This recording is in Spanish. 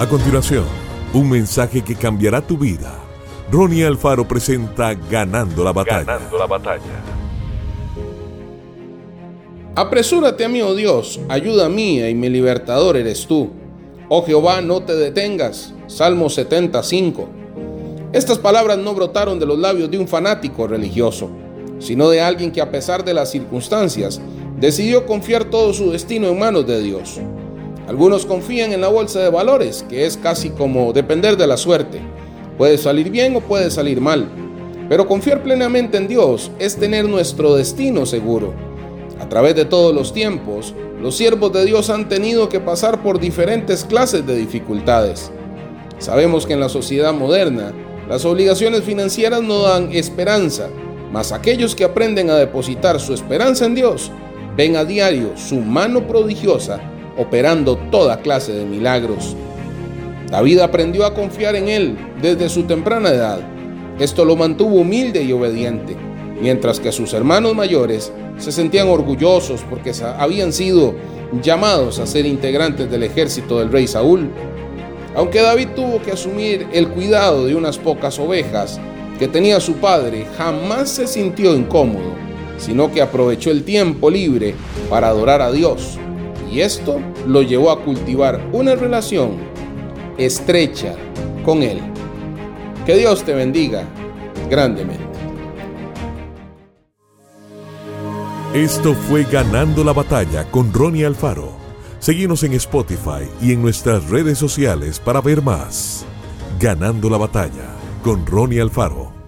A continuación, un mensaje que cambiará tu vida. Ronnie Alfaro presenta Ganando la batalla. Ganando la batalla. Apresúrate a mí, oh Dios, ayuda mía y mi libertador eres tú. Oh Jehová, no te detengas. Salmo 75. Estas palabras no brotaron de los labios de un fanático religioso, sino de alguien que a pesar de las circunstancias decidió confiar todo su destino en manos de Dios. Algunos confían en la bolsa de valores, que es casi como depender de la suerte. Puede salir bien o puede salir mal. Pero confiar plenamente en Dios es tener nuestro destino seguro. A través de todos los tiempos, los siervos de Dios han tenido que pasar por diferentes clases de dificultades. Sabemos que en la sociedad moderna, las obligaciones financieras no dan esperanza, mas aquellos que aprenden a depositar su esperanza en Dios ven a diario su mano prodigiosa operando toda clase de milagros. David aprendió a confiar en él desde su temprana edad. Esto lo mantuvo humilde y obediente, mientras que sus hermanos mayores se sentían orgullosos porque habían sido llamados a ser integrantes del ejército del rey Saúl. Aunque David tuvo que asumir el cuidado de unas pocas ovejas que tenía su padre, jamás se sintió incómodo, sino que aprovechó el tiempo libre para adorar a Dios y esto lo llevó a cultivar una relación estrecha con Él. Que Dios te bendiga grandemente. Esto fue Ganando la Batalla con Ronnie Alfaro. Seguimos en Spotify y en nuestras redes sociales para ver más. Ganando la Batalla con Ronnie Alfaro.